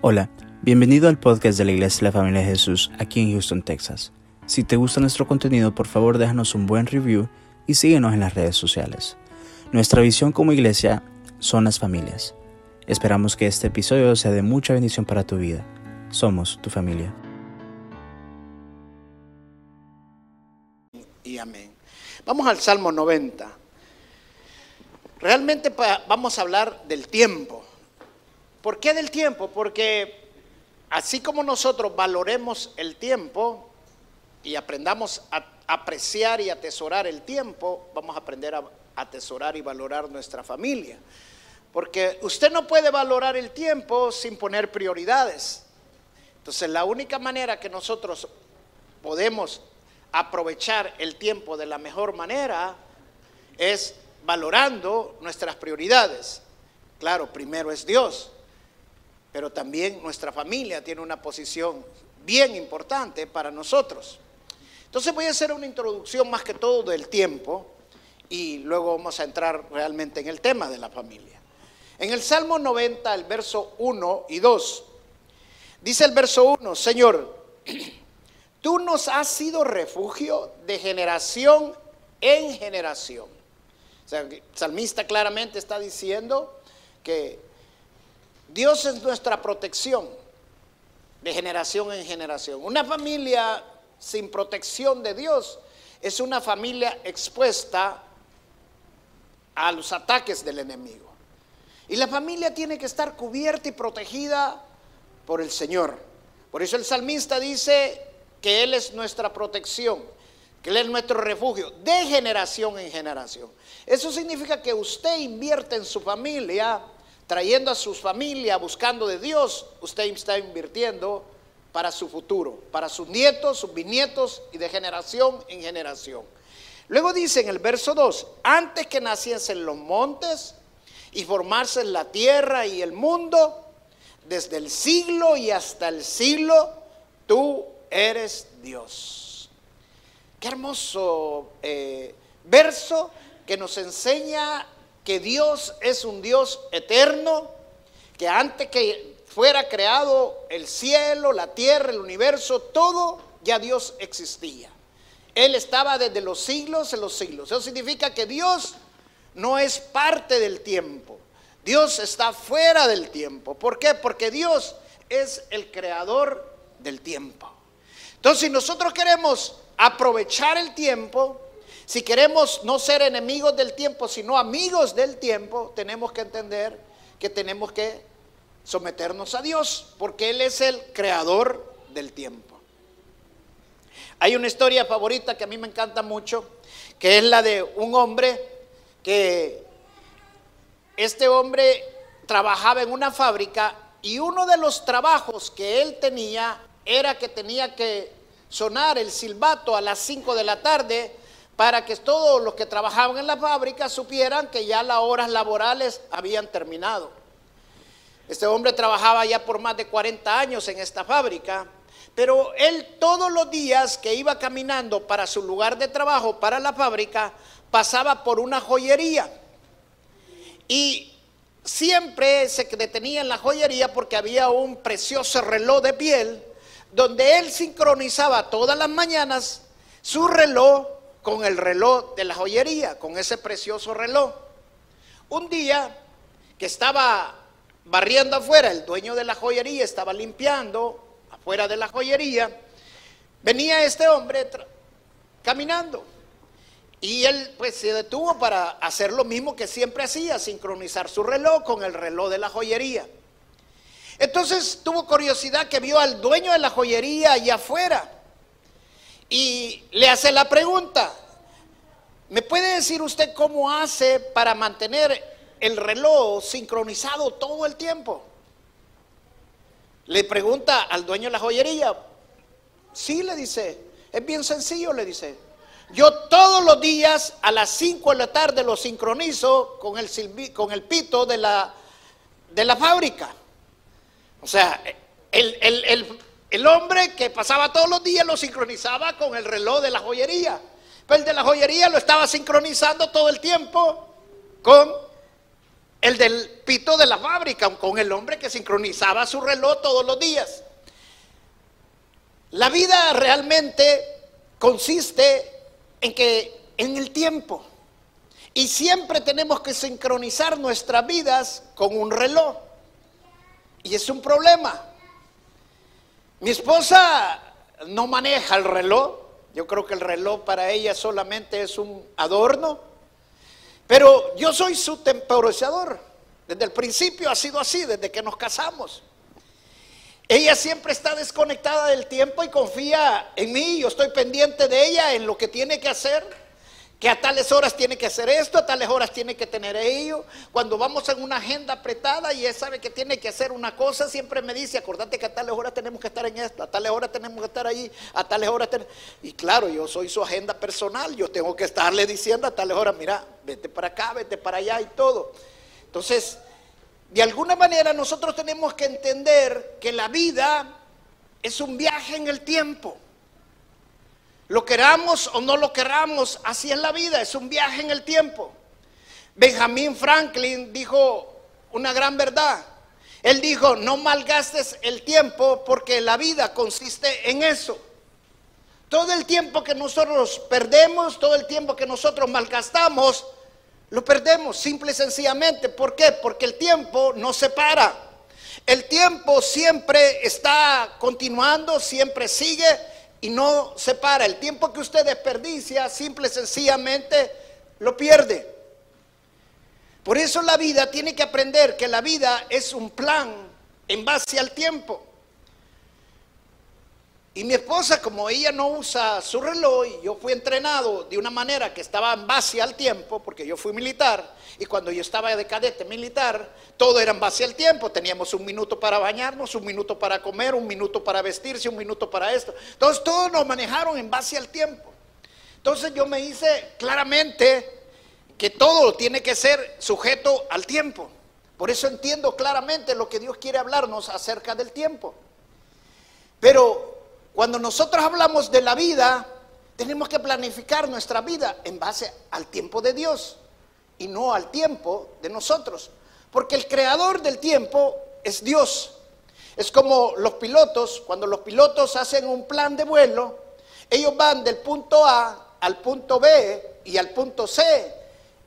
Hola, bienvenido al podcast de la Iglesia de la Familia de Jesús aquí en Houston, Texas. Si te gusta nuestro contenido, por favor déjanos un buen review y síguenos en las redes sociales. Nuestra visión como iglesia son las familias. Esperamos que este episodio sea de mucha bendición para tu vida. Somos tu familia. Y amén. Vamos al Salmo 90. Realmente vamos a hablar del tiempo. ¿Por qué del tiempo? Porque así como nosotros valoremos el tiempo y aprendamos a apreciar y atesorar el tiempo, vamos a aprender a atesorar y valorar nuestra familia. Porque usted no puede valorar el tiempo sin poner prioridades. Entonces la única manera que nosotros podemos aprovechar el tiempo de la mejor manera es valorando nuestras prioridades. Claro, primero es Dios pero también nuestra familia tiene una posición bien importante para nosotros. Entonces voy a hacer una introducción más que todo del tiempo y luego vamos a entrar realmente en el tema de la familia. En el Salmo 90, el verso 1 y 2, dice el verso 1, Señor, tú nos has sido refugio de generación en generación. O sea, el salmista claramente está diciendo que Dios es nuestra protección de generación en generación. Una familia sin protección de Dios es una familia expuesta a los ataques del enemigo. Y la familia tiene que estar cubierta y protegida por el Señor. Por eso el salmista dice que Él es nuestra protección, que Él es nuestro refugio de generación en generación. Eso significa que usted invierte en su familia trayendo a su familia, buscando de Dios, usted está invirtiendo para su futuro, para sus nietos, sus bisnietos y de generación en generación. Luego dice en el verso 2, antes que naciesen los montes y formarse la tierra y el mundo, desde el siglo y hasta el siglo, tú eres Dios. Qué hermoso eh, verso que nos enseña que Dios es un Dios eterno, que antes que fuera creado el cielo, la tierra, el universo, todo ya Dios existía. Él estaba desde los siglos en los siglos. Eso significa que Dios no es parte del tiempo. Dios está fuera del tiempo. ¿Por qué? Porque Dios es el creador del tiempo. Entonces, si nosotros queremos aprovechar el tiempo, si queremos no ser enemigos del tiempo, sino amigos del tiempo, tenemos que entender que tenemos que someternos a Dios, porque Él es el creador del tiempo. Hay una historia favorita que a mí me encanta mucho, que es la de un hombre que este hombre trabajaba en una fábrica y uno de los trabajos que él tenía era que tenía que sonar el silbato a las 5 de la tarde para que todos los que trabajaban en la fábrica supieran que ya las horas laborales habían terminado. Este hombre trabajaba ya por más de 40 años en esta fábrica, pero él todos los días que iba caminando para su lugar de trabajo, para la fábrica, pasaba por una joyería. Y siempre se detenía en la joyería porque había un precioso reloj de piel donde él sincronizaba todas las mañanas su reloj con el reloj de la joyería, con ese precioso reloj. Un día que estaba barriendo afuera, el dueño de la joyería estaba limpiando afuera de la joyería, venía este hombre caminando. Y él pues se detuvo para hacer lo mismo que siempre hacía, sincronizar su reloj con el reloj de la joyería. Entonces tuvo curiosidad que vio al dueño de la joyería allá afuera y le hace la pregunta, ¿me puede decir usted cómo hace para mantener el reloj sincronizado todo el tiempo? Le pregunta al dueño de la joyería. Sí, le dice, es bien sencillo, le dice. Yo todos los días a las 5 de la tarde lo sincronizo con el, con el pito de la, de la fábrica. O sea, el, el hombre que pasaba todos los días lo sincronizaba con el reloj de la joyería. Pero el de la joyería lo estaba sincronizando todo el tiempo con el del pito de la fábrica, con el hombre que sincronizaba su reloj todos los días. La vida realmente consiste en que en el tiempo. Y siempre tenemos que sincronizar nuestras vidas con un reloj. Y es un problema. Mi esposa no maneja el reloj. Yo creo que el reloj para ella solamente es un adorno. Pero yo soy su temporizador. Desde el principio ha sido así, desde que nos casamos. Ella siempre está desconectada del tiempo y confía en mí. Yo estoy pendiente de ella en lo que tiene que hacer. Que a tales horas tiene que hacer esto, a tales horas tiene que tener ello. Cuando vamos en una agenda apretada y ella sabe que tiene que hacer una cosa, siempre me dice, acordate que a tales horas tenemos que estar en esto, a tales horas tenemos que estar allí, a tales horas Y claro, yo soy su agenda personal, yo tengo que estarle diciendo a tales horas, mira, vete para acá, vete para allá y todo. Entonces, de alguna manera nosotros tenemos que entender que la vida es un viaje en el tiempo. Lo queramos o no lo queramos, así es la vida, es un viaje en el tiempo. Benjamin Franklin dijo una gran verdad. Él dijo, no malgastes el tiempo porque la vida consiste en eso. Todo el tiempo que nosotros perdemos, todo el tiempo que nosotros malgastamos, lo perdemos simple y sencillamente. ¿Por qué? Porque el tiempo no se para. El tiempo siempre está continuando, siempre sigue y no se para. El tiempo que usted desperdicia, simple y sencillamente lo pierde. Por eso la vida tiene que aprender que la vida es un plan en base al tiempo. Y mi esposa, como ella no usa su reloj, yo fui entrenado de una manera que estaba en base al tiempo, porque yo fui militar, y cuando yo estaba de cadete militar, todo era en base al tiempo. Teníamos un minuto para bañarnos, un minuto para comer, un minuto para vestirse, un minuto para esto. Entonces todos nos manejaron en base al tiempo. Entonces yo me hice claramente que todo tiene que ser sujeto al tiempo. Por eso entiendo claramente lo que Dios quiere hablarnos acerca del tiempo. Pero cuando nosotros hablamos de la vida, tenemos que planificar nuestra vida en base al tiempo de Dios y no al tiempo de nosotros. Porque el creador del tiempo es Dios. Es como los pilotos, cuando los pilotos hacen un plan de vuelo, ellos van del punto A al punto B y al punto C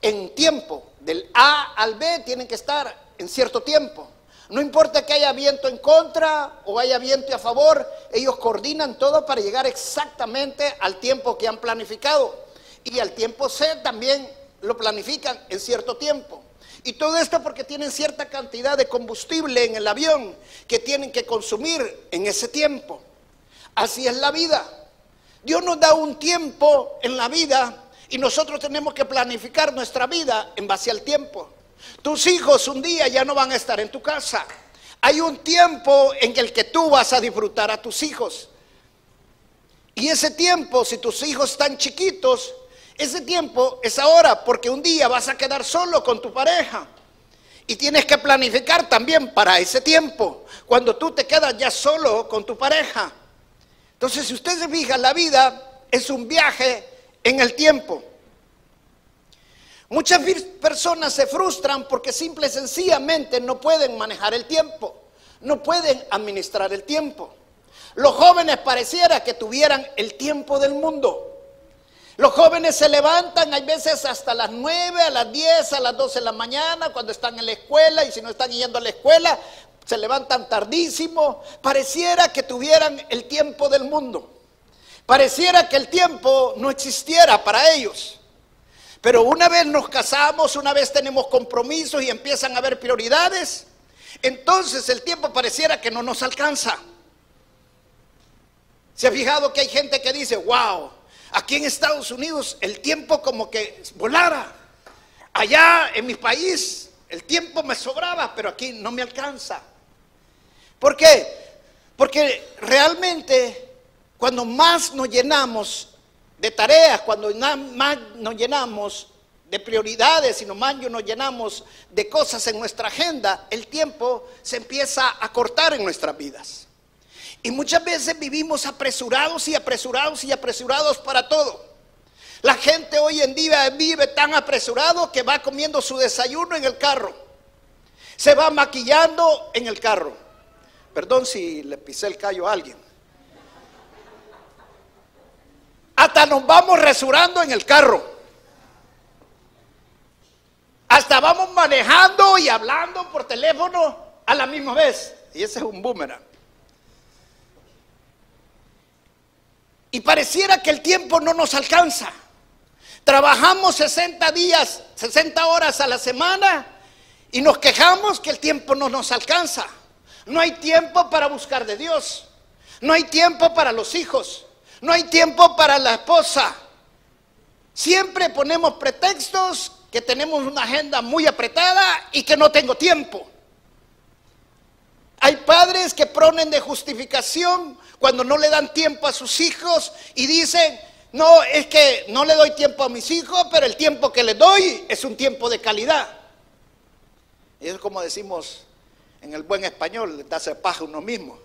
en tiempo. Del A al B tienen que estar en cierto tiempo. No importa que haya viento en contra o haya viento a favor, ellos coordinan todo para llegar exactamente al tiempo que han planificado. Y al tiempo C también lo planifican en cierto tiempo. Y todo esto porque tienen cierta cantidad de combustible en el avión que tienen que consumir en ese tiempo. Así es la vida. Dios nos da un tiempo en la vida y nosotros tenemos que planificar nuestra vida en base al tiempo. Tus hijos un día ya no van a estar en tu casa. Hay un tiempo en el que tú vas a disfrutar a tus hijos. Y ese tiempo, si tus hijos están chiquitos, ese tiempo es ahora, porque un día vas a quedar solo con tu pareja. Y tienes que planificar también para ese tiempo, cuando tú te quedas ya solo con tu pareja. Entonces, si usted se fija, la vida es un viaje en el tiempo. Muchas personas se frustran porque simple y sencillamente no pueden manejar el tiempo, no pueden administrar el tiempo. Los jóvenes pareciera que tuvieran el tiempo del mundo. Los jóvenes se levantan, hay veces hasta las 9, a las 10, a las 12 de la mañana, cuando están en la escuela, y si no están yendo a la escuela, se levantan tardísimo. Pareciera que tuvieran el tiempo del mundo. Pareciera que el tiempo no existiera para ellos. Pero una vez nos casamos, una vez tenemos compromisos y empiezan a haber prioridades, entonces el tiempo pareciera que no nos alcanza. ¿Se ha fijado que hay gente que dice, wow, aquí en Estados Unidos el tiempo como que volara? Allá en mi país el tiempo me sobraba, pero aquí no me alcanza. ¿Por qué? Porque realmente cuando más nos llenamos de tareas, cuando más nos llenamos de prioridades y más nos llenamos de cosas en nuestra agenda, el tiempo se empieza a cortar en nuestras vidas. Y muchas veces vivimos apresurados y apresurados y apresurados para todo. La gente hoy en día vive tan apresurado que va comiendo su desayuno en el carro. se va maquillando en el carro. Perdón si le pisé el callo a alguien. Hasta nos vamos resurando en el carro. Hasta vamos manejando y hablando por teléfono a la misma vez. Y ese es un boomerang. Y pareciera que el tiempo no nos alcanza. Trabajamos 60 días, 60 horas a la semana y nos quejamos que el tiempo no nos alcanza. No hay tiempo para buscar de Dios. No hay tiempo para los hijos. No hay tiempo para la esposa. Siempre ponemos pretextos que tenemos una agenda muy apretada y que no tengo tiempo. Hay padres que ponen de justificación cuando no le dan tiempo a sus hijos y dicen, no, es que no le doy tiempo a mis hijos, pero el tiempo que le doy es un tiempo de calidad. Y es como decimos en el buen español, darse paja uno mismo.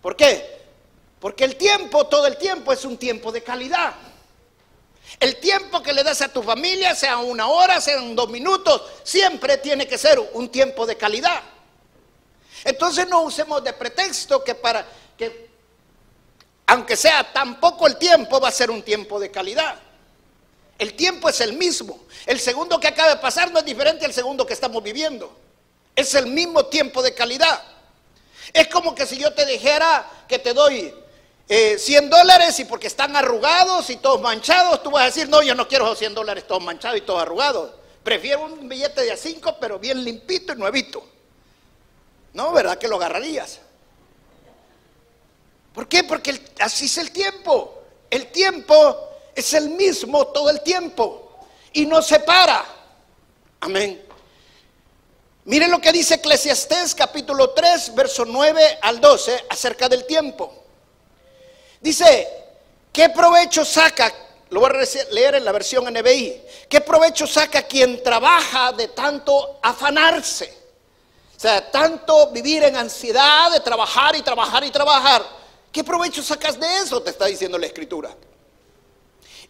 ¿Por qué? Porque el tiempo, todo el tiempo es un tiempo de calidad. El tiempo que le das a tu familia, sea una hora, sean dos minutos, siempre tiene que ser un tiempo de calidad. Entonces no usemos de pretexto que para que, aunque sea tan poco el tiempo, va a ser un tiempo de calidad. El tiempo es el mismo. El segundo que acaba de pasar no es diferente al segundo que estamos viviendo. Es el mismo tiempo de calidad. Es como que si yo te dijera que te doy 100 eh, dólares y porque están arrugados y todos manchados, tú vas a decir, no, yo no quiero esos 100 dólares todos manchados y todos arrugados. Prefiero un billete de a 5, pero bien limpito y nuevito. No, ¿verdad que lo agarrarías? ¿Por qué? Porque así es el tiempo. El tiempo es el mismo todo el tiempo y no se para. Amén. Miren lo que dice Eclesiastés capítulo 3, verso 9 al 12 acerca del tiempo. Dice, ¿qué provecho saca? Lo voy a leer en la versión NBI. ¿Qué provecho saca quien trabaja de tanto afanarse? O sea, tanto vivir en ansiedad de trabajar y trabajar y trabajar. ¿Qué provecho sacas de eso? Te está diciendo la escritura.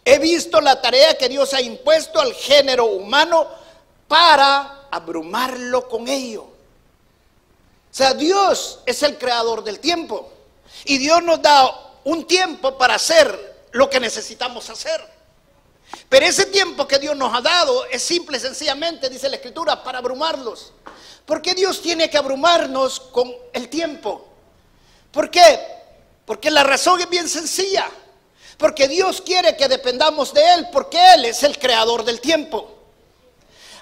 He visto la tarea que Dios ha impuesto al género humano para abrumarlo con ello. O sea, Dios es el creador del tiempo. Y Dios nos da un tiempo para hacer lo que necesitamos hacer. Pero ese tiempo que Dios nos ha dado es simple y sencillamente, dice la Escritura, para abrumarlos. ¿Por qué Dios tiene que abrumarnos con el tiempo? ¿Por qué? Porque la razón es bien sencilla. Porque Dios quiere que dependamos de Él, porque Él es el creador del tiempo.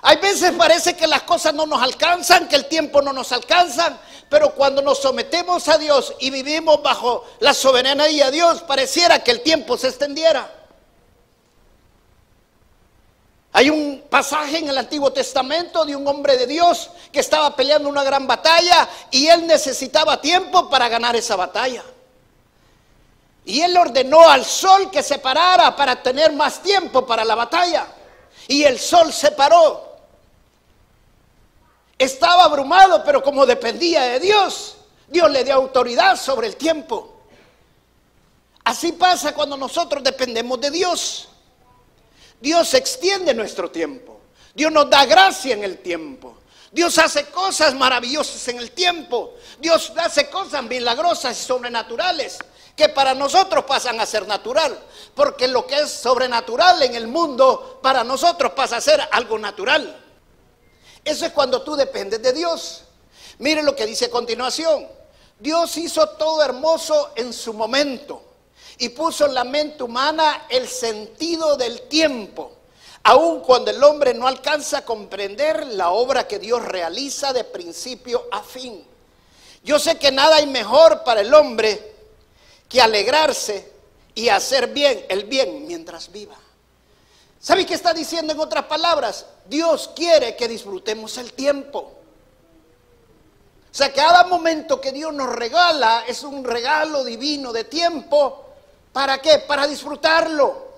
Hay veces parece que las cosas no nos alcanzan, que el tiempo no nos alcanza, pero cuando nos sometemos a Dios y vivimos bajo la soberanía de Dios, pareciera que el tiempo se extendiera. Hay un pasaje en el Antiguo Testamento de un hombre de Dios que estaba peleando una gran batalla y él necesitaba tiempo para ganar esa batalla. Y él ordenó al sol que se parara para tener más tiempo para la batalla. Y el sol se paró. Estaba abrumado, pero como dependía de Dios, Dios le dio autoridad sobre el tiempo. Así pasa cuando nosotros dependemos de Dios. Dios extiende nuestro tiempo. Dios nos da gracia en el tiempo. Dios hace cosas maravillosas en el tiempo. Dios hace cosas milagrosas y sobrenaturales que para nosotros pasan a ser natural. Porque lo que es sobrenatural en el mundo, para nosotros pasa a ser algo natural. Eso es cuando tú dependes de Dios. Mire lo que dice a continuación. Dios hizo todo hermoso en su momento y puso en la mente humana el sentido del tiempo, aun cuando el hombre no alcanza a comprender la obra que Dios realiza de principio a fin. Yo sé que nada hay mejor para el hombre que alegrarse y hacer bien el bien mientras viva. ¿Sabe qué está diciendo en otras palabras? Dios quiere que disfrutemos el tiempo. O sea, cada momento que Dios nos regala es un regalo divino de tiempo ¿Para qué? Para disfrutarlo.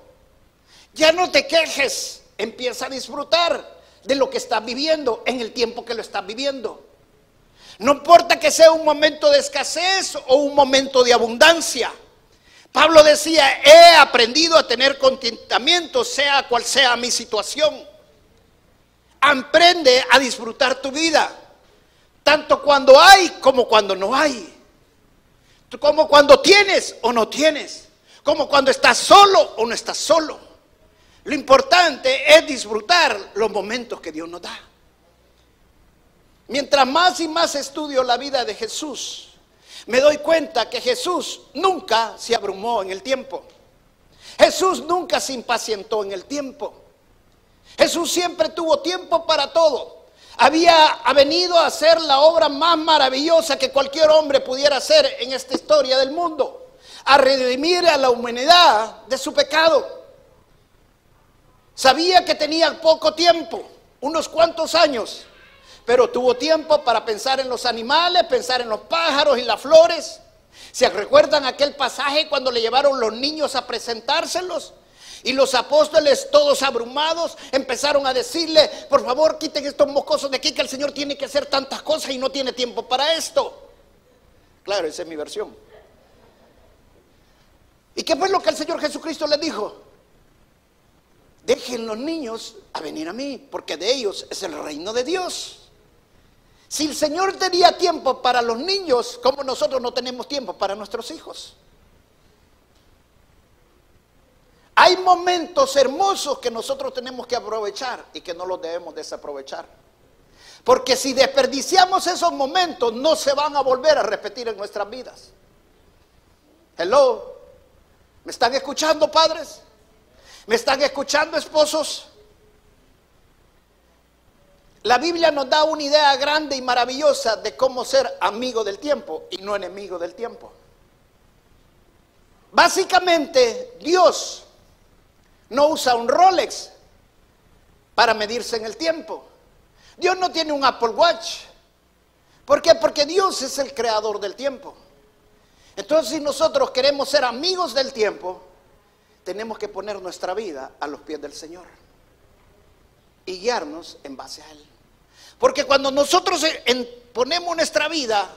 Ya no te quejes, empieza a disfrutar de lo que estás viviendo en el tiempo que lo estás viviendo. No importa que sea un momento de escasez o un momento de abundancia. Pablo decía, he aprendido a tener contentamiento, sea cual sea mi situación. aprende a disfrutar tu vida, tanto cuando hay como cuando no hay, como cuando tienes o no tienes, como cuando estás solo o no estás solo. Lo importante es disfrutar los momentos que Dios nos da. Mientras más y más estudio la vida de Jesús, me doy cuenta que Jesús nunca se abrumó en el tiempo. Jesús nunca se impacientó en el tiempo. Jesús siempre tuvo tiempo para todo. Había venido a hacer la obra más maravillosa que cualquier hombre pudiera hacer en esta historia del mundo. A redimir a la humanidad de su pecado. Sabía que tenía poco tiempo, unos cuantos años, pero tuvo tiempo para pensar en los animales, pensar en los pájaros y las flores. ¿Se recuerdan aquel pasaje cuando le llevaron los niños a presentárselos? Y los apóstoles, todos abrumados, empezaron a decirle, por favor, quiten estos mocosos de aquí, que el Señor tiene que hacer tantas cosas y no tiene tiempo para esto. Claro, esa es mi versión. ¿Y qué fue lo que el Señor Jesucristo les dijo? Dejen los niños a venir a mí, porque de ellos es el reino de Dios. Si el Señor tenía tiempo para los niños, ¿cómo nosotros no tenemos tiempo para nuestros hijos? Hay momentos hermosos que nosotros tenemos que aprovechar y que no los debemos desaprovechar. Porque si desperdiciamos esos momentos, no se van a volver a repetir en nuestras vidas. Hello, ¿me están escuchando padres? ¿Me están escuchando esposos? La Biblia nos da una idea grande y maravillosa de cómo ser amigo del tiempo y no enemigo del tiempo. Básicamente, Dios no usa un Rolex para medirse en el tiempo. Dios no tiene un Apple Watch. ¿Por qué? Porque Dios es el creador del tiempo. Entonces, si nosotros queremos ser amigos del tiempo, tenemos que poner nuestra vida a los pies del Señor y guiarnos en base a Él. Porque cuando nosotros ponemos nuestra vida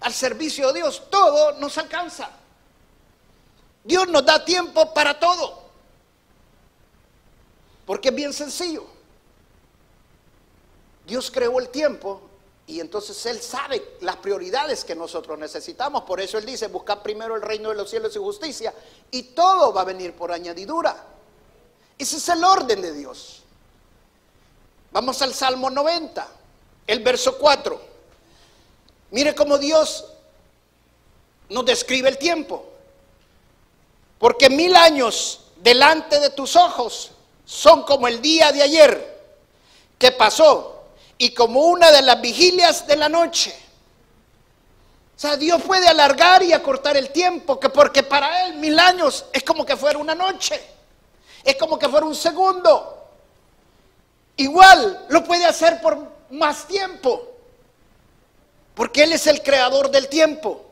al servicio de Dios, todo nos alcanza. Dios nos da tiempo para todo. Porque es bien sencillo. Dios creó el tiempo y entonces Él sabe las prioridades que nosotros necesitamos. Por eso Él dice, buscar primero el reino de los cielos y justicia y todo va a venir por añadidura. Ese es el orden de Dios. Vamos al Salmo 90, el verso 4. Mire cómo Dios nos describe el tiempo. Porque mil años delante de tus ojos son como el día de ayer que pasó y como una de las vigilias de la noche. O sea, Dios puede alargar y acortar el tiempo, que porque para Él mil años es como que fuera una noche, es como que fuera un segundo. Igual lo puede hacer por más tiempo, porque Él es el creador del tiempo.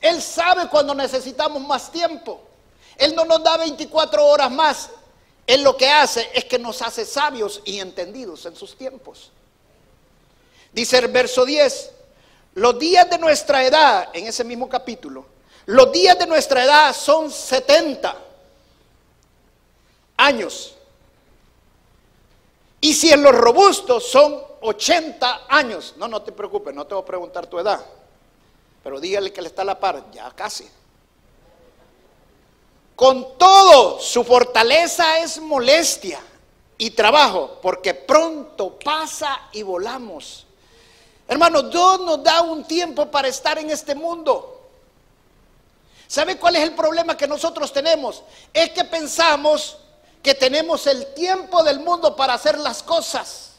Él sabe cuando necesitamos más tiempo. Él no nos da 24 horas más, él lo que hace es que nos hace sabios y entendidos en sus tiempos. Dice el verso 10, los días de nuestra edad, en ese mismo capítulo, los días de nuestra edad son 70 años. Y si en los robustos son 80 años, no, no te preocupes, no te voy a preguntar tu edad, pero dígale que le está a la par, ya casi. Con todo, su fortaleza es molestia y trabajo, porque pronto pasa y volamos. Hermano, Dios nos da un tiempo para estar en este mundo. ¿Sabe cuál es el problema que nosotros tenemos? Es que pensamos que tenemos el tiempo del mundo para hacer las cosas.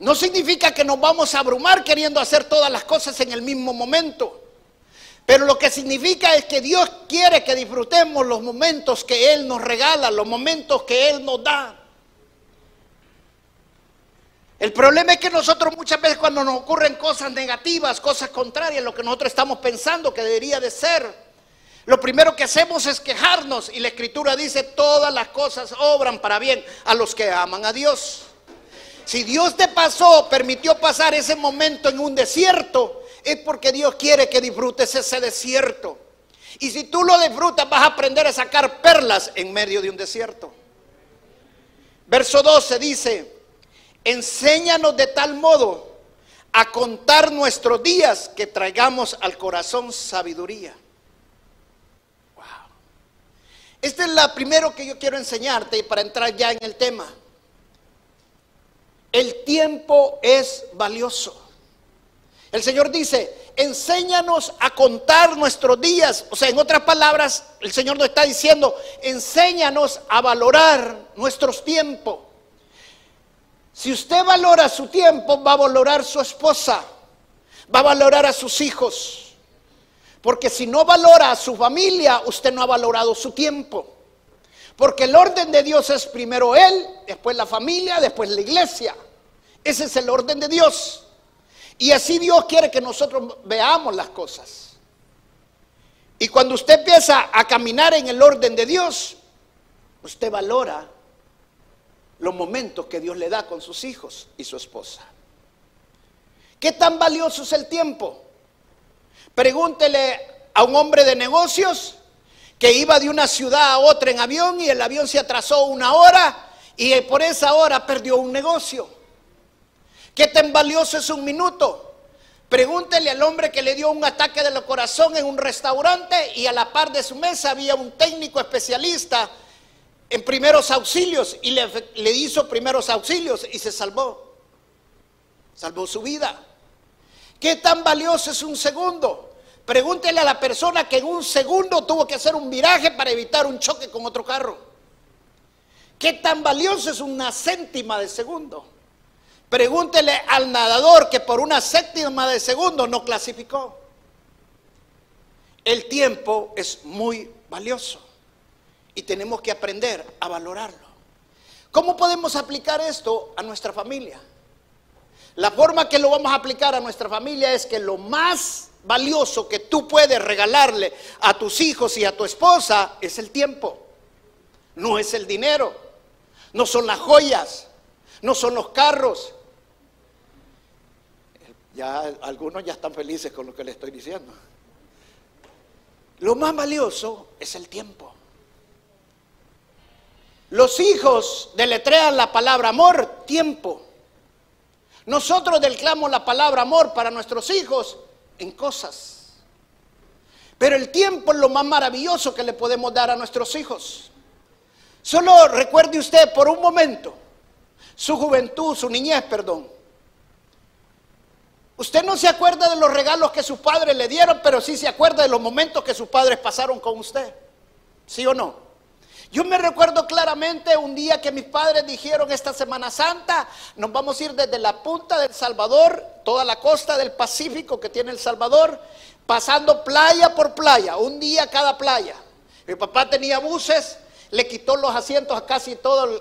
No significa que nos vamos a abrumar queriendo hacer todas las cosas en el mismo momento. Pero lo que significa es que Dios quiere que disfrutemos los momentos que Él nos regala, los momentos que Él nos da. El problema es que nosotros muchas veces cuando nos ocurren cosas negativas, cosas contrarias a lo que nosotros estamos pensando que debería de ser, lo primero que hacemos es quejarnos y la escritura dice todas las cosas obran para bien a los que aman a Dios. Si Dios te pasó, permitió pasar ese momento en un desierto, es porque Dios quiere que disfrutes ese desierto. Y si tú lo disfrutas, vas a aprender a sacar perlas en medio de un desierto. Verso 12 dice, enséñanos de tal modo a contar nuestros días que traigamos al corazón sabiduría. Wow. Esta es la primero que yo quiero enseñarte para entrar ya en el tema. El tiempo es valioso. El Señor dice, enséñanos a contar nuestros días. O sea, en otras palabras, el Señor nos está diciendo, enséñanos a valorar nuestros tiempos. Si usted valora su tiempo, va a valorar su esposa, va a valorar a sus hijos. Porque si no valora a su familia, usted no ha valorado su tiempo. Porque el orden de Dios es primero Él, después la familia, después la iglesia. Ese es el orden de Dios. Y así Dios quiere que nosotros veamos las cosas. Y cuando usted empieza a caminar en el orden de Dios, usted valora los momentos que Dios le da con sus hijos y su esposa. ¿Qué tan valioso es el tiempo? Pregúntele a un hombre de negocios que iba de una ciudad a otra en avión y el avión se atrasó una hora y por esa hora perdió un negocio. ¿Qué tan valioso es un minuto? Pregúntele al hombre que le dio un ataque del corazón en un restaurante y a la par de su mesa había un técnico especialista en primeros auxilios y le, le hizo primeros auxilios y se salvó. Salvó su vida. ¿Qué tan valioso es un segundo? Pregúntele a la persona que en un segundo tuvo que hacer un viraje para evitar un choque con otro carro. ¿Qué tan valioso es una céntima de segundo? Pregúntele al nadador que por una séptima de segundo no clasificó. El tiempo es muy valioso y tenemos que aprender a valorarlo. ¿Cómo podemos aplicar esto a nuestra familia? La forma que lo vamos a aplicar a nuestra familia es que lo más valioso que tú puedes regalarle a tus hijos y a tu esposa es el tiempo. No es el dinero, no son las joyas, no son los carros, ya algunos ya están felices con lo que le estoy diciendo. Lo más valioso es el tiempo. Los hijos deletrean la palabra amor, tiempo. Nosotros declamamos la palabra amor para nuestros hijos en cosas. Pero el tiempo es lo más maravilloso que le podemos dar a nuestros hijos. Solo recuerde usted por un momento su juventud, su niñez, perdón. Usted no se acuerda de los regalos que sus padres le dieron, pero sí se acuerda de los momentos que sus padres pasaron con usted. ¿Sí o no? Yo me recuerdo claramente un día que mis padres dijeron esta Semana Santa, nos vamos a ir desde la punta del Salvador, toda la costa del Pacífico que tiene El Salvador, pasando playa por playa, un día cada playa. Mi papá tenía buses le quitó los asientos a casi todo el,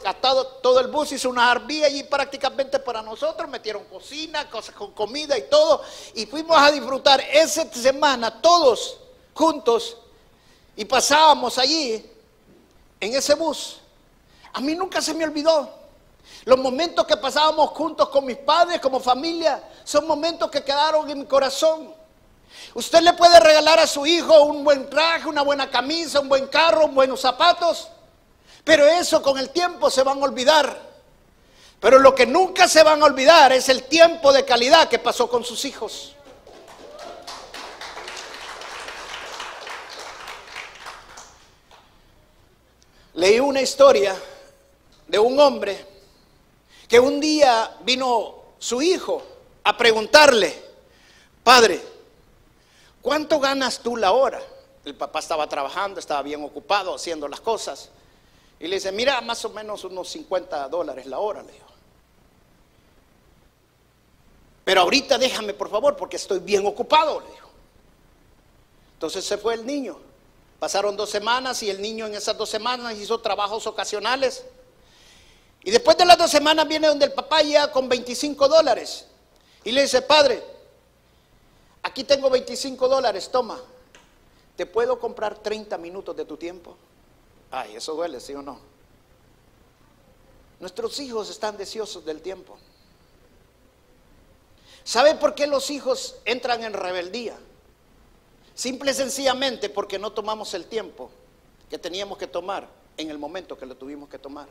todo, el bus, hizo una arbilla allí prácticamente para nosotros, metieron cocina, cosas con comida y todo, y fuimos a disfrutar esa semana todos juntos y pasábamos allí en ese bus. A mí nunca se me olvidó. Los momentos que pasábamos juntos con mis padres, como familia, son momentos que quedaron en mi corazón. Usted le puede regalar a su hijo un buen traje, una buena camisa, un buen carro, buenos zapatos. Pero eso con el tiempo se van a olvidar. Pero lo que nunca se van a olvidar es el tiempo de calidad que pasó con sus hijos. Leí una historia de un hombre que un día vino su hijo a preguntarle, padre, ¿cuánto ganas tú la hora? El papá estaba trabajando, estaba bien ocupado haciendo las cosas. Y le dice, mira, más o menos unos 50 dólares la hora, le dijo. Pero ahorita déjame, por favor, porque estoy bien ocupado, le dijo. Entonces se fue el niño. Pasaron dos semanas y el niño en esas dos semanas hizo trabajos ocasionales. Y después de las dos semanas viene donde el papá ya con 25 dólares. Y le dice, padre, aquí tengo 25 dólares, toma. ¿Te puedo comprar 30 minutos de tu tiempo? Ay, eso duele, ¿sí o no? Nuestros hijos están deseosos del tiempo. ¿Sabe por qué los hijos entran en rebeldía? Simple y sencillamente porque no tomamos el tiempo que teníamos que tomar en el momento que lo tuvimos que tomar.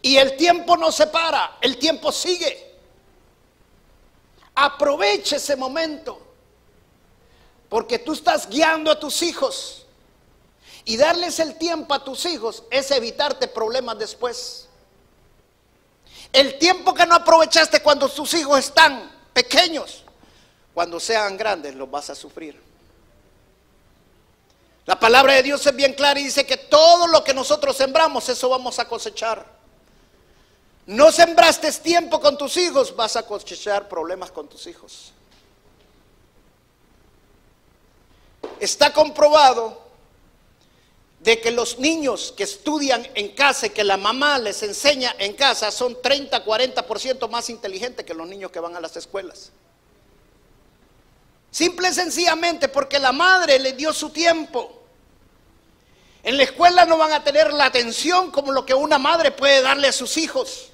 Y el tiempo no se para, el tiempo sigue. Aproveche ese momento, porque tú estás guiando a tus hijos. Y darles el tiempo a tus hijos es evitarte problemas después. El tiempo que no aprovechaste cuando tus hijos están pequeños, cuando sean grandes los vas a sufrir. La palabra de Dios es bien clara y dice que todo lo que nosotros sembramos, eso vamos a cosechar. No sembraste tiempo con tus hijos, vas a cosechar problemas con tus hijos. Está comprobado de que los niños que estudian en casa y que la mamá les enseña en casa son 30, 40% más inteligentes que los niños que van a las escuelas. Simple y sencillamente porque la madre le dio su tiempo. En la escuela no van a tener la atención como lo que una madre puede darle a sus hijos.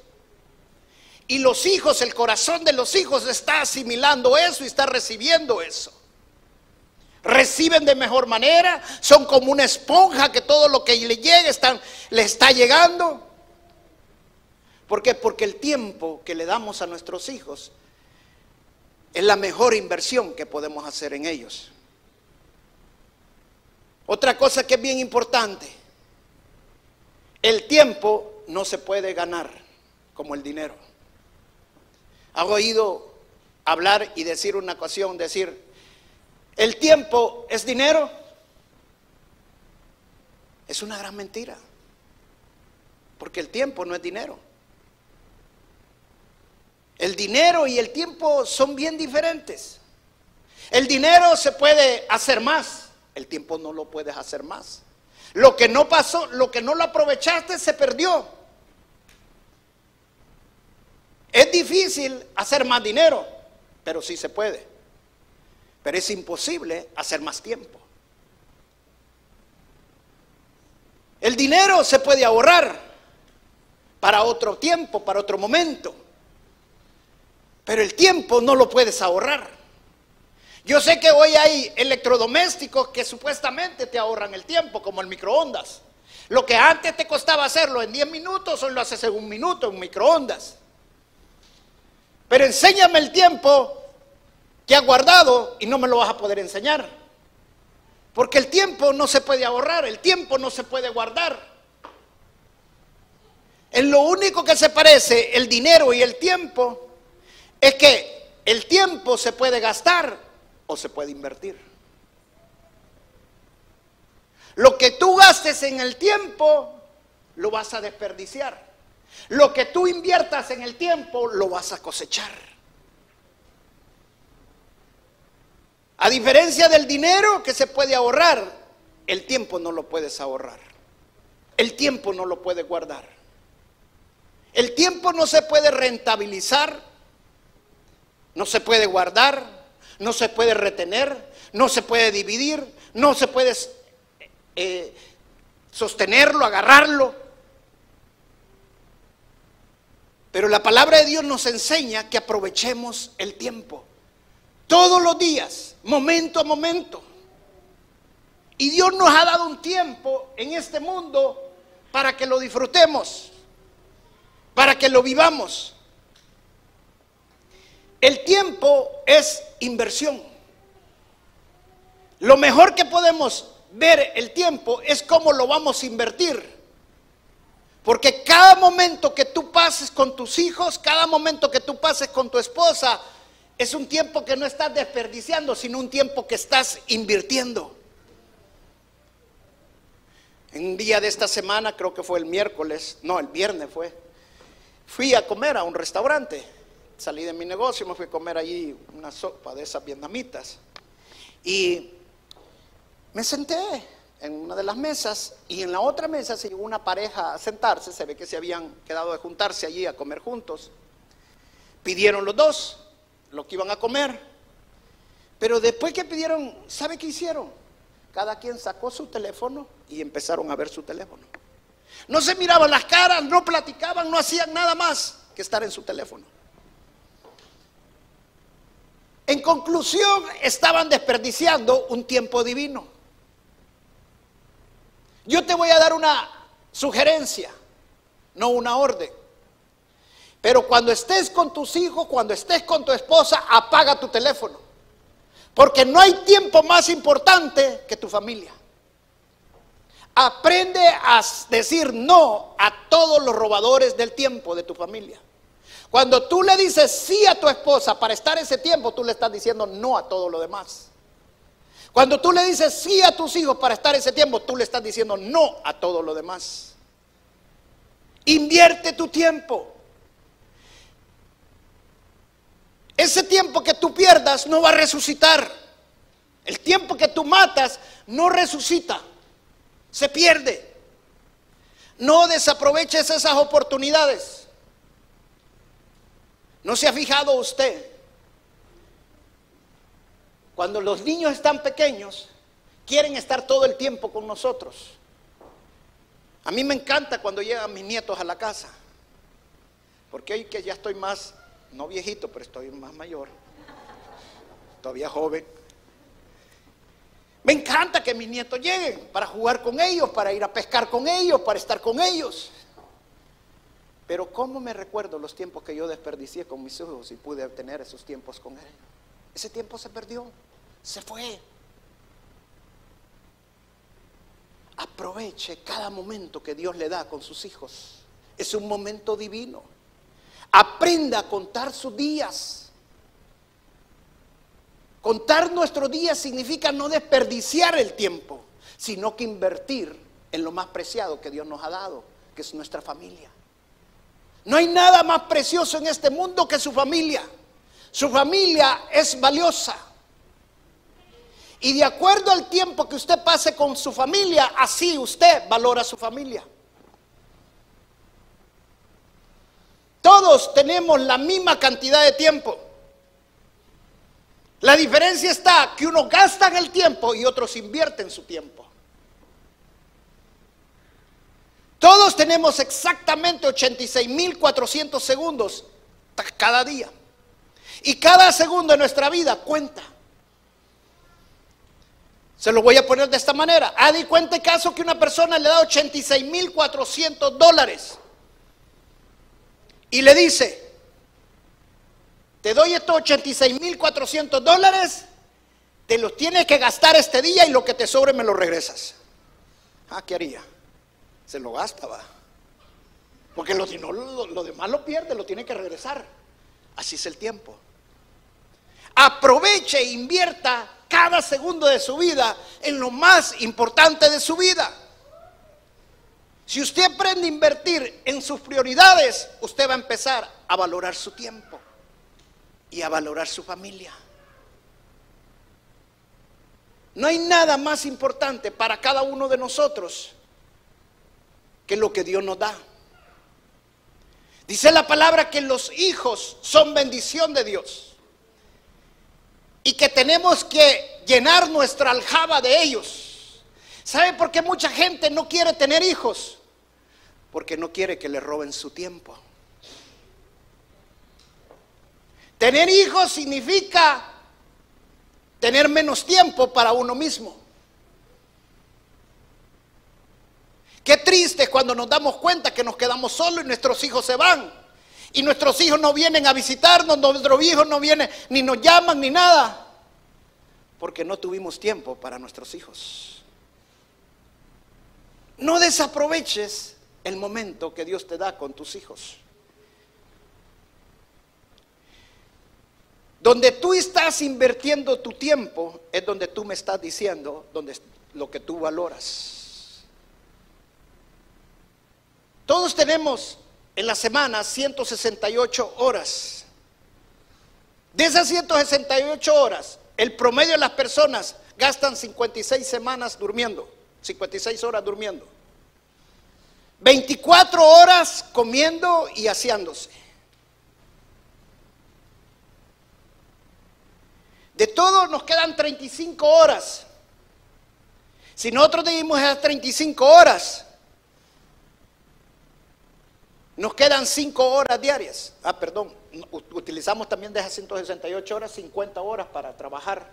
Y los hijos, el corazón de los hijos está asimilando eso y está recibiendo eso. Reciben de mejor manera, son como una esponja que todo lo que le llega están, le está llegando. ¿Por qué? Porque el tiempo que le damos a nuestros hijos es la mejor inversión que podemos hacer en ellos. Otra cosa que es bien importante, el tiempo no se puede ganar como el dinero. ¿Ha oído hablar y decir una ocasión, decir, el tiempo es dinero? Es una gran mentira, porque el tiempo no es dinero. El dinero y el tiempo son bien diferentes. El dinero se puede hacer más el tiempo no lo puedes hacer más. Lo que no pasó, lo que no lo aprovechaste, se perdió. Es difícil hacer más dinero, pero sí se puede. Pero es imposible hacer más tiempo. El dinero se puede ahorrar para otro tiempo, para otro momento. Pero el tiempo no lo puedes ahorrar. Yo sé que hoy hay electrodomésticos que supuestamente te ahorran el tiempo, como el microondas. Lo que antes te costaba hacerlo en 10 minutos, hoy lo haces en un minuto en microondas. Pero enséñame el tiempo que has guardado y no me lo vas a poder enseñar. Porque el tiempo no se puede ahorrar, el tiempo no se puede guardar. En lo único que se parece el dinero y el tiempo es que el tiempo se puede gastar o se puede invertir. Lo que tú gastes en el tiempo, lo vas a desperdiciar. Lo que tú inviertas en el tiempo, lo vas a cosechar. A diferencia del dinero que se puede ahorrar, el tiempo no lo puedes ahorrar. El tiempo no lo puedes guardar. El tiempo no se puede rentabilizar, no se puede guardar, no se puede retener, no se puede dividir, no se puede eh, sostenerlo, agarrarlo. Pero la palabra de Dios nos enseña que aprovechemos el tiempo. Todos los días, momento a momento. Y Dios nos ha dado un tiempo en este mundo para que lo disfrutemos, para que lo vivamos. El tiempo es inversión. Lo mejor que podemos ver el tiempo es cómo lo vamos a invertir. Porque cada momento que tú pases con tus hijos, cada momento que tú pases con tu esposa, es un tiempo que no estás desperdiciando, sino un tiempo que estás invirtiendo. En un día de esta semana, creo que fue el miércoles, no, el viernes fue, fui a comer a un restaurante salí de mi negocio, me fui a comer allí una sopa de esas vietnamitas. Y me senté en una de las mesas y en la otra mesa se llegó una pareja a sentarse, se ve que se habían quedado de juntarse allí a comer juntos. Pidieron los dos lo que iban a comer, pero después que pidieron, ¿sabe qué hicieron? Cada quien sacó su teléfono y empezaron a ver su teléfono. No se miraban las caras, no platicaban, no hacían nada más que estar en su teléfono. En conclusión, estaban desperdiciando un tiempo divino. Yo te voy a dar una sugerencia. no una orden. Pero cuando estés con tus hijos, cuando estés con tu esposa, apaga tu teléfono. Porque no hay tiempo más importante que tu familia. Aprende a decir no a todos los robadores del tiempo de tu familia. Cuando tú le dices sí a tu esposa para estar ese tiempo, tú le estás diciendo no a todo lo demás. Cuando tú le dices sí a tus hijos para estar ese tiempo, tú le estás diciendo no a todo lo demás. Invierte tu tiempo. Ese tiempo que tú pierdas no va a resucitar. El tiempo que tú matas no resucita. Se pierde. No desaproveches esas oportunidades. ¿No se ha fijado usted? Cuando los niños están pequeños, quieren estar todo el tiempo con nosotros. A mí me encanta cuando llegan mis nietos a la casa, porque hoy que ya estoy más, no viejito, pero estoy más mayor, todavía joven. Me encanta que mis nietos lleguen para jugar con ellos, para ir a pescar con ellos, para estar con ellos. Pero ¿cómo me recuerdo los tiempos que yo desperdicié con mis hijos y pude tener esos tiempos con él? Ese tiempo se perdió, se fue. Aproveche cada momento que Dios le da con sus hijos. Es un momento divino. Aprenda a contar sus días. Contar nuestros días significa no desperdiciar el tiempo, sino que invertir en lo más preciado que Dios nos ha dado, que es nuestra familia. No hay nada más precioso en este mundo que su familia. Su familia es valiosa. Y de acuerdo al tiempo que usted pase con su familia, así usted valora su familia. Todos tenemos la misma cantidad de tiempo. La diferencia está que unos gastan el tiempo y otros invierten su tiempo. Todos tenemos exactamente 86.400 segundos cada día. Y cada segundo de nuestra vida cuenta. Se lo voy a poner de esta manera. Ha di cuenta caso que una persona le da 86.400 dólares y le dice, te doy estos 86.400 dólares, te los tienes que gastar este día y lo que te sobre me lo regresas. Ah, ¿qué haría? Se lo gasta, va. Porque lo, si no, lo, demás lo pierde, lo tiene que regresar. Así es el tiempo. Aproveche e invierta cada segundo de su vida en lo más importante de su vida. Si usted aprende a invertir en sus prioridades, usted va a empezar a valorar su tiempo y a valorar su familia. No hay nada más importante para cada uno de nosotros que lo que Dios nos da. Dice la palabra que los hijos son bendición de Dios y que tenemos que llenar nuestra aljaba de ellos. ¿Sabe por qué mucha gente no quiere tener hijos? Porque no quiere que le roben su tiempo. Tener hijos significa tener menos tiempo para uno mismo. Qué triste cuando nos damos cuenta que nos quedamos solos y nuestros hijos se van. Y nuestros hijos no vienen a visitarnos, nuestros hijos no vienen, ni nos llaman, ni nada. Porque no tuvimos tiempo para nuestros hijos. No desaproveches el momento que Dios te da con tus hijos. Donde tú estás invirtiendo tu tiempo es donde tú me estás diciendo donde, lo que tú valoras. Todos tenemos en la semana 168 horas. De esas 168 horas, el promedio de las personas gastan 56 semanas durmiendo, 56 horas durmiendo. 24 horas comiendo y aseándose. De todo nos quedan 35 horas. Si nosotros dividimos esas 35 horas, nos quedan 5 horas diarias. Ah, perdón, utilizamos también de esas 168 horas 50 horas para trabajar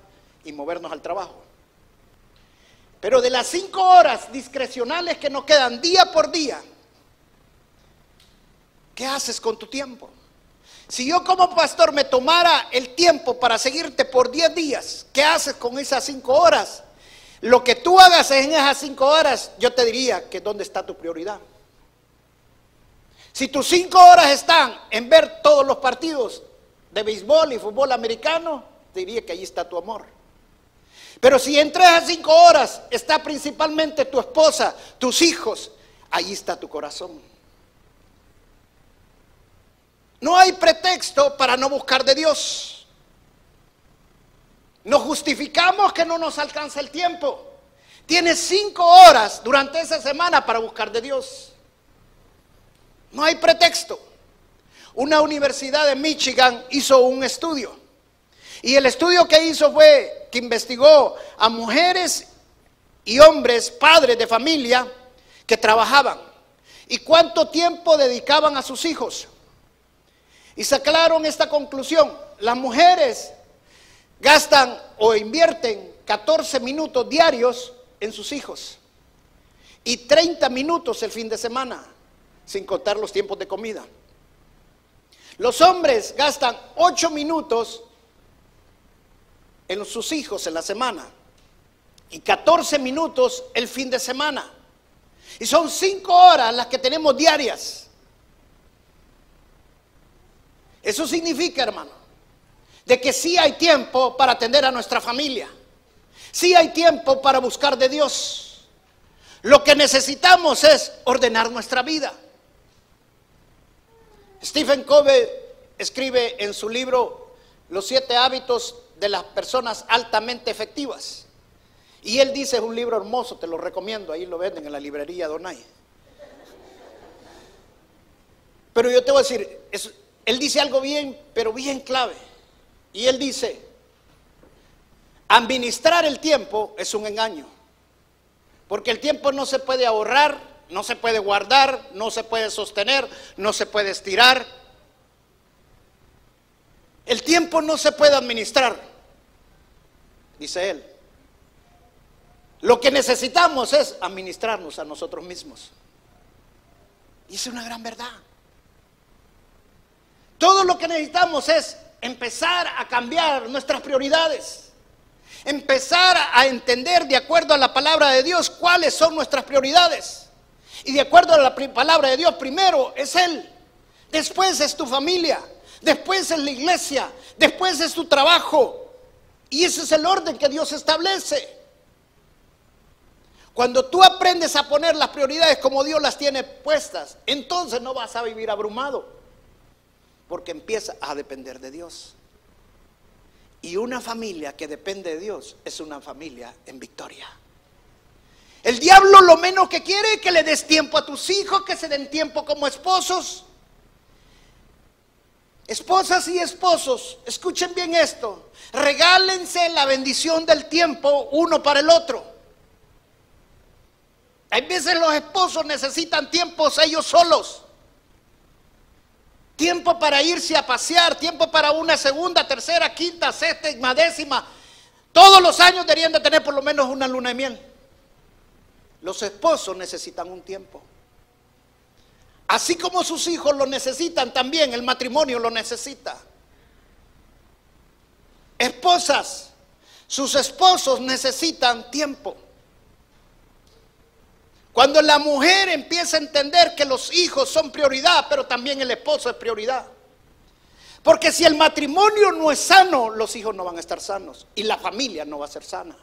y movernos al trabajo. Pero de las 5 horas discrecionales que nos quedan día por día, ¿Qué haces con tu tiempo? Si yo como pastor me tomara el tiempo para seguirte por 10 días, ¿qué haces con esas 5 horas? Lo que tú hagas en esas 5 horas, yo te diría que dónde está tu prioridad. Si tus 5 horas están en ver todos los partidos de béisbol y fútbol americano, te diría que allí está tu amor. Pero si entre esas 5 horas está principalmente tu esposa, tus hijos, allí está tu corazón. No hay pretexto para no buscar de Dios. Nos justificamos que no nos alcanza el tiempo. Tienes cinco horas durante esa semana para buscar de Dios. No hay pretexto. Una universidad de Michigan hizo un estudio. Y el estudio que hizo fue que investigó a mujeres y hombres, padres de familia, que trabajaban. ¿Y cuánto tiempo dedicaban a sus hijos? Y sacaron esta conclusión. Las mujeres gastan o invierten 14 minutos diarios en sus hijos y 30 minutos el fin de semana, sin contar los tiempos de comida. Los hombres gastan 8 minutos en sus hijos en la semana y 14 minutos el fin de semana. Y son 5 horas las que tenemos diarias. Eso significa, hermano, de que sí hay tiempo para atender a nuestra familia. Sí hay tiempo para buscar de Dios. Lo que necesitamos es ordenar nuestra vida. Stephen Covey escribe en su libro Los siete hábitos de las personas altamente efectivas. Y él dice, es un libro hermoso, te lo recomiendo, ahí lo venden en la librería Donay. Pero yo te voy a decir, él dice algo bien, pero bien clave. Y él dice, administrar el tiempo es un engaño. Porque el tiempo no se puede ahorrar, no se puede guardar, no se puede sostener, no se puede estirar. El tiempo no se puede administrar, dice él. Lo que necesitamos es administrarnos a nosotros mismos. Y es una gran verdad. Todo lo que necesitamos es empezar a cambiar nuestras prioridades. Empezar a entender de acuerdo a la palabra de Dios cuáles son nuestras prioridades. Y de acuerdo a la palabra de Dios, primero es Él, después es tu familia, después es la iglesia, después es tu trabajo. Y ese es el orden que Dios establece. Cuando tú aprendes a poner las prioridades como Dios las tiene puestas, entonces no vas a vivir abrumado porque empieza a depender de Dios. Y una familia que depende de Dios es una familia en victoria. El diablo lo menos que quiere es que le des tiempo a tus hijos, que se den tiempo como esposos. Esposas y esposos, escuchen bien esto. Regálense la bendición del tiempo uno para el otro. Hay veces los esposos necesitan tiempos ellos solos tiempo para irse a pasear, tiempo para una segunda, tercera, quinta, séptima, décima. Todos los años deberían de tener por lo menos una luna de miel. Los esposos necesitan un tiempo. Así como sus hijos lo necesitan también, el matrimonio lo necesita. Esposas, sus esposos necesitan tiempo. Cuando la mujer empieza a entender que los hijos son prioridad, pero también el esposo es prioridad. Porque si el matrimonio no es sano, los hijos no van a estar sanos y la familia no va a ser sana.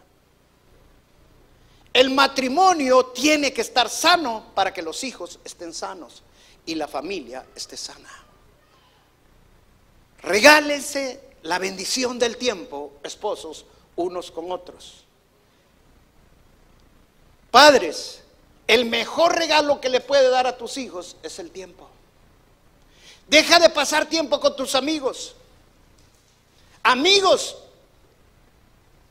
El matrimonio tiene que estar sano para que los hijos estén sanos y la familia esté sana. Regálense la bendición del tiempo, esposos, unos con otros. Padres, el mejor regalo que le puede dar a tus hijos es el tiempo. Deja de pasar tiempo con tus amigos. Amigos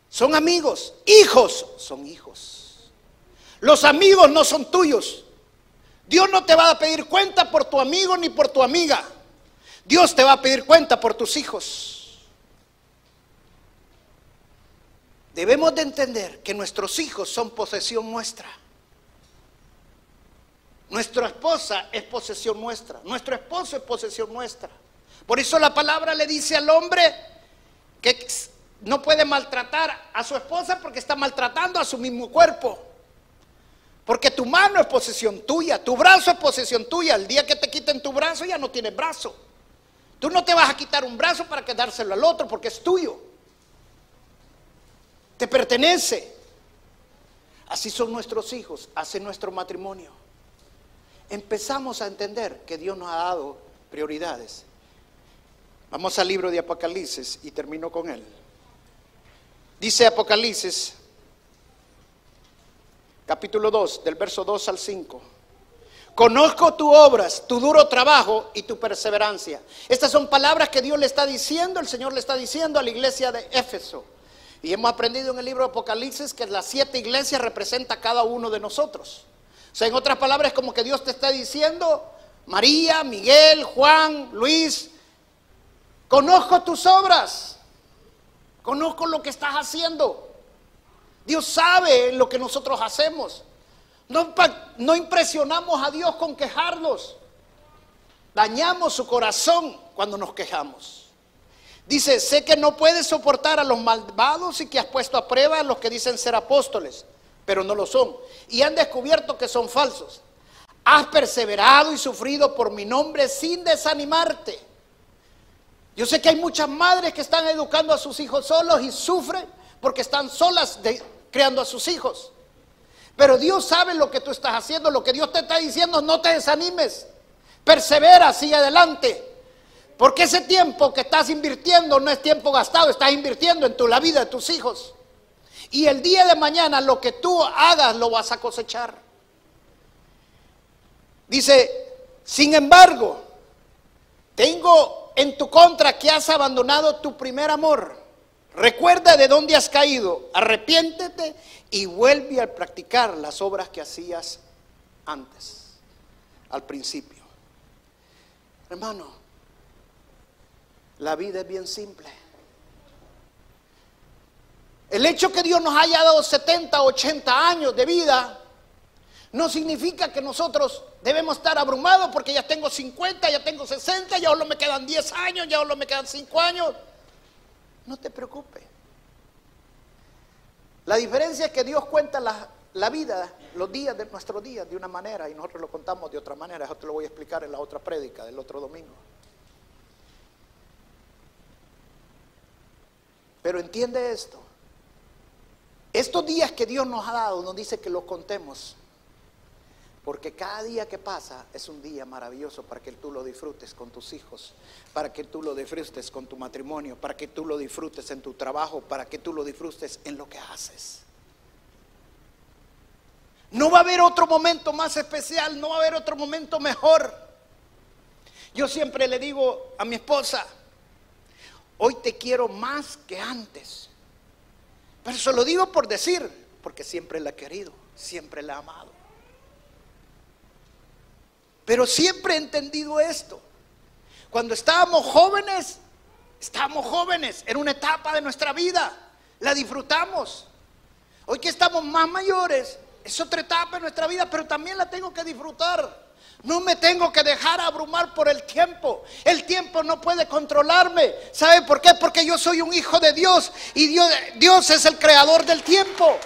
son amigos, hijos son hijos. Los amigos no son tuyos. Dios no te va a pedir cuenta por tu amigo ni por tu amiga. Dios te va a pedir cuenta por tus hijos. Debemos de entender que nuestros hijos son posesión nuestra. Nuestra esposa es posesión nuestra. Nuestro esposo es posesión nuestra. Por eso la palabra le dice al hombre que no puede maltratar a su esposa porque está maltratando a su mismo cuerpo. Porque tu mano es posesión tuya, tu brazo es posesión tuya. El día que te quiten tu brazo ya no tienes brazo. Tú no te vas a quitar un brazo para quedárselo al otro porque es tuyo. Te pertenece. Así son nuestros hijos, hace nuestro matrimonio. Empezamos a entender que Dios nos ha dado prioridades. Vamos al libro de Apocalipsis y termino con él. Dice Apocalipsis, capítulo 2, del verso 2 al 5. Conozco tus obras, tu duro trabajo y tu perseverancia. Estas son palabras que Dios le está diciendo, el Señor le está diciendo a la iglesia de Éfeso. Y hemos aprendido en el libro de Apocalipsis que las siete iglesias representa a cada uno de nosotros. O sea, en otras palabras, como que Dios te está diciendo, María, Miguel, Juan, Luis, conozco tus obras, conozco lo que estás haciendo. Dios sabe lo que nosotros hacemos. No, impresionamos a Dios con quejarnos. Dañamos su corazón cuando nos quejamos. Dice, sé que no puedes soportar a los malvados y que has puesto a prueba a los que dicen ser apóstoles, pero no lo son. Y han descubierto que son falsos. Has perseverado y sufrido por mi nombre sin desanimarte. Yo sé que hay muchas madres que están educando a sus hijos solos y sufren porque están solas creando a sus hijos. Pero Dios sabe lo que tú estás haciendo, lo que Dios te está diciendo, no te desanimes. Persevera, sigue adelante. Porque ese tiempo que estás invirtiendo no es tiempo gastado, estás invirtiendo en tu, la vida de tus hijos. Y el día de mañana lo que tú hagas lo vas a cosechar. Dice, sin embargo, tengo en tu contra que has abandonado tu primer amor. Recuerda de dónde has caído, arrepiéntete y vuelve a practicar las obras que hacías antes, al principio. Hermano, la vida es bien simple. El hecho que Dios nos haya dado 70, 80 años de vida no significa que nosotros debemos estar abrumados porque ya tengo 50, ya tengo 60, ya solo me quedan 10 años, ya solo me quedan 5 años. No te preocupes. La diferencia es que Dios cuenta la, la, vida, los días de nuestros días de una manera y nosotros lo contamos de otra manera. Eso te lo voy a explicar en la otra prédica del otro domingo. Pero entiende esto. Estos días que Dios nos ha dado nos dice que los contemos. Porque cada día que pasa es un día maravilloso para que tú lo disfrutes con tus hijos, para que tú lo disfrutes con tu matrimonio, para que tú lo disfrutes en tu trabajo, para que tú lo disfrutes en lo que haces. No va a haber otro momento más especial, no va a haber otro momento mejor. Yo siempre le digo a mi esposa, Hoy te quiero más que antes. Pero se lo digo por decir, porque siempre la he querido, siempre la he amado. Pero siempre he entendido esto. Cuando estábamos jóvenes, estábamos jóvenes, en una etapa de nuestra vida, la disfrutamos. Hoy que estamos más mayores, es otra etapa de nuestra vida, pero también la tengo que disfrutar. No me tengo que dejar abrumar por el tiempo. El tiempo no puede controlarme. ¿Sabe por qué? Porque yo soy un hijo de Dios y Dios, Dios es el creador del tiempo.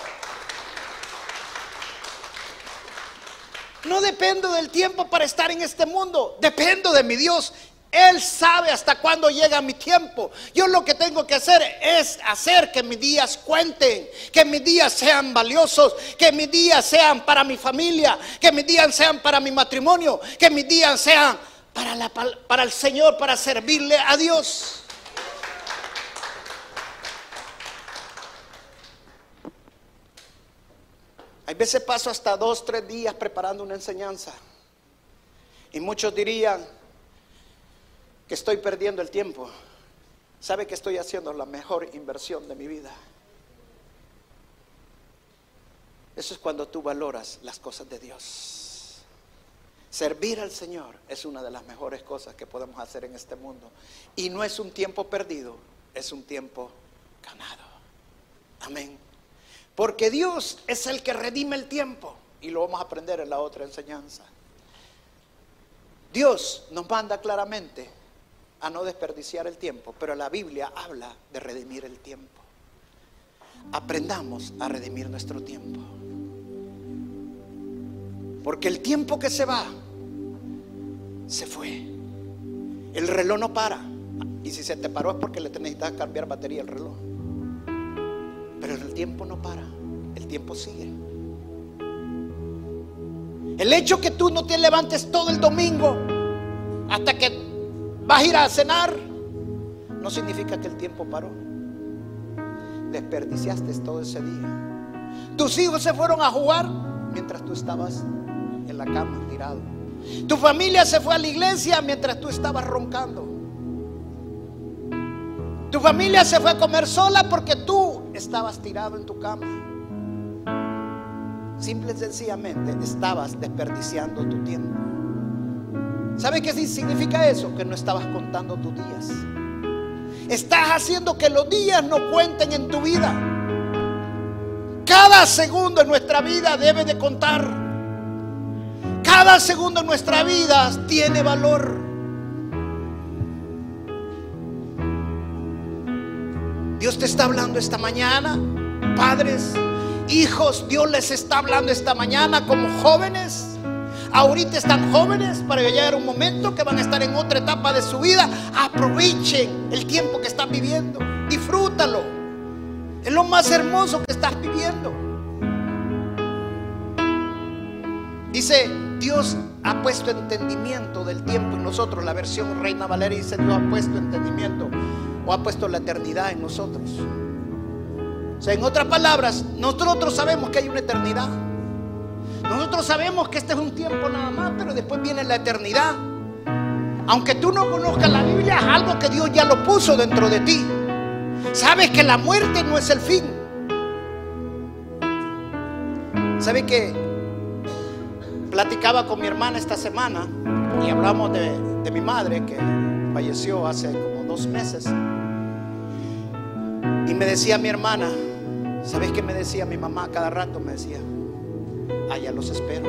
No dependo del tiempo para estar en este mundo. Dependo de mi Dios él sabe hasta cuándo llega mi tiempo. Yo lo que tengo que hacer es hacer que mis días cuenten, que mis días sean valiosos, que mis días sean para mi familia, que mis días sean para mi matrimonio, que mis días sean para, para el Señor, para servirle a Dios. Hay veces paso hasta dos, tres días preparando una enseñanza. Y muchos dirían, que estoy perdiendo el tiempo, sabe que estoy haciendo la mejor inversión de mi vida. Eso es cuando tú valoras las cosas de Dios. Servir al Señor es una de las mejores cosas que podemos hacer en este mundo. Y no es un tiempo perdido, es un tiempo ganado. Amén. Porque Dios es el que redime el tiempo. Y lo vamos a aprender en la otra enseñanza. Dios nos manda claramente a no desperdiciar el tiempo, pero la Biblia habla de redimir el tiempo. Aprendamos a redimir nuestro tiempo. Porque el tiempo que se va, se fue. El reloj no para. Y si se te paró es porque le necesitas cambiar batería al reloj. Pero el tiempo no para. El tiempo sigue. El hecho que tú no te levantes todo el domingo hasta que vas a ir a cenar no significa que el tiempo paró. Desperdiciaste todo ese día. Tus hijos se fueron a jugar mientras tú estabas en la cama tirado. Tu familia se fue a la iglesia mientras tú estabas roncando. Tu familia se fue a comer sola porque estabas tirado en tu cama. Simple y sencillamente estabas desperdiciando tu tiempo. ¿Sabe qué significa eso? Que no estabas contando tus días. Estás haciendo que los días no cuenten en tu vida. Cada segundo en nuestra vida debe de contar. Cada segundo en nuestra vida tiene valor. Dios te está hablando esta mañana, padres, hijos, Dios les está hablando esta mañana como jóvenes. Ahorita están jóvenes para llegar un momento que van a estar en otra etapa de su vida. Aprovechen el tiempo que están viviendo. Disfrútalo. Es lo más hermoso que estás viviendo. Dice, Dios ha puesto entendimiento del tiempo en nosotros. La versión Reina Valeria dice, Dios ha puesto entendimiento o ha puesto la eternidad en nosotros. O sea, en otras palabras, nosotros sabemos que hay una eternidad. Nosotros sabemos que este es un tiempo nada más, pero después viene la eternidad. Aunque tú no conozcas la Biblia, es algo que Dios ya lo puso dentro de ti. Sabes que la muerte no es el fin. ¿Sabe que platicaba con mi hermana esta semana y hablamos de, de mi madre que falleció hace como dos meses? Y me decía mi hermana, ¿sabes qué me decía mi mamá? Cada rato me decía, allá los espero.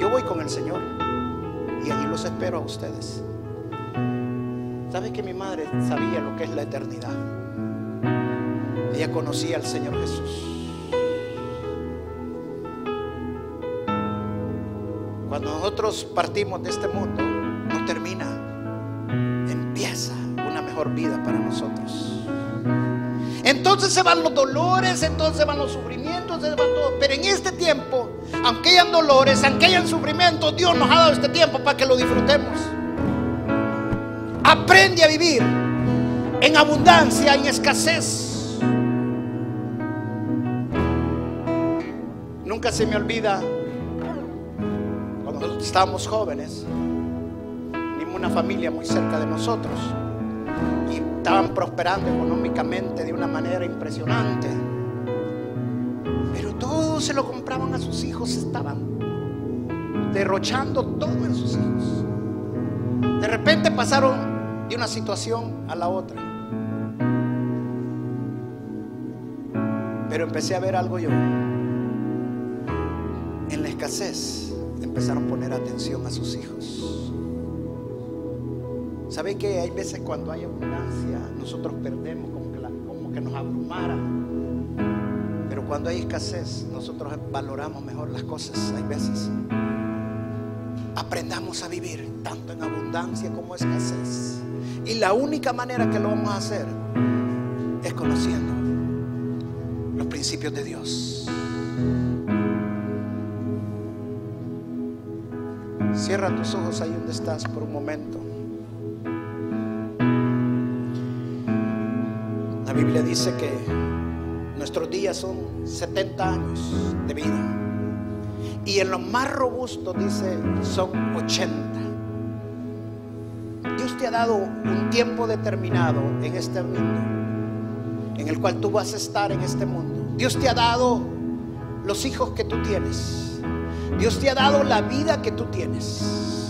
Yo voy con el Señor y allí los espero a ustedes. ¿Sabes que mi madre sabía lo que es la eternidad? Ella conocía al Señor Jesús. Cuando nosotros partimos de este mundo, no termina, mejor vida para nosotros. Entonces se van los dolores, entonces van los sufrimientos, se van todo. Pero en este tiempo, aunque hayan dolores, aunque hayan sufrimientos, Dios nos ha dado este tiempo para que lo disfrutemos. Aprende a vivir en abundancia, en escasez. Nunca se me olvida cuando estábamos jóvenes, vimos una familia muy cerca de nosotros estaban prosperando económicamente de una manera impresionante. Pero todo se lo compraban a sus hijos, estaban derrochando todo en sus hijos. De repente pasaron de una situación a la otra. Pero empecé a ver algo yo. En la escasez empezaron a poner atención a sus hijos. ¿Sabe que hay veces cuando hay abundancia nosotros perdemos como que, como que nos abrumara? Pero cuando hay escasez nosotros valoramos mejor las cosas, hay veces. Aprendamos a vivir tanto en abundancia como escasez. Y la única manera que lo vamos a hacer es conociendo los principios de Dios. Cierra tus ojos ahí donde estás por un momento. Biblia dice que nuestros días son 70 años de vida. Y en lo más robusto dice son 80. Dios te ha dado un tiempo determinado en este mundo, en el cual tú vas a estar en este mundo. Dios te ha dado los hijos que tú tienes. Dios te ha dado la vida que tú tienes.